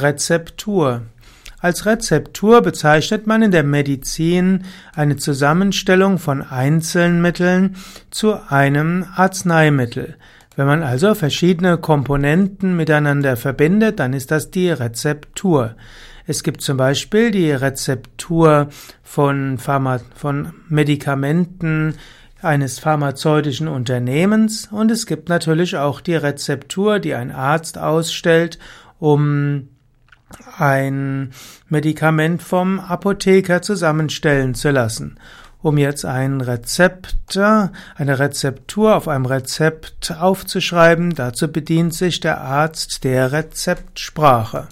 Rezeptur. Als Rezeptur bezeichnet man in der Medizin eine Zusammenstellung von Einzelmitteln zu einem Arzneimittel. Wenn man also verschiedene Komponenten miteinander verbindet, dann ist das die Rezeptur. Es gibt zum Beispiel die Rezeptur von, Pharma von Medikamenten eines pharmazeutischen Unternehmens und es gibt natürlich auch die Rezeptur, die ein Arzt ausstellt, um ein Medikament vom Apotheker zusammenstellen zu lassen. Um jetzt ein Rezept, eine Rezeptur auf einem Rezept aufzuschreiben, dazu bedient sich der Arzt der Rezeptsprache.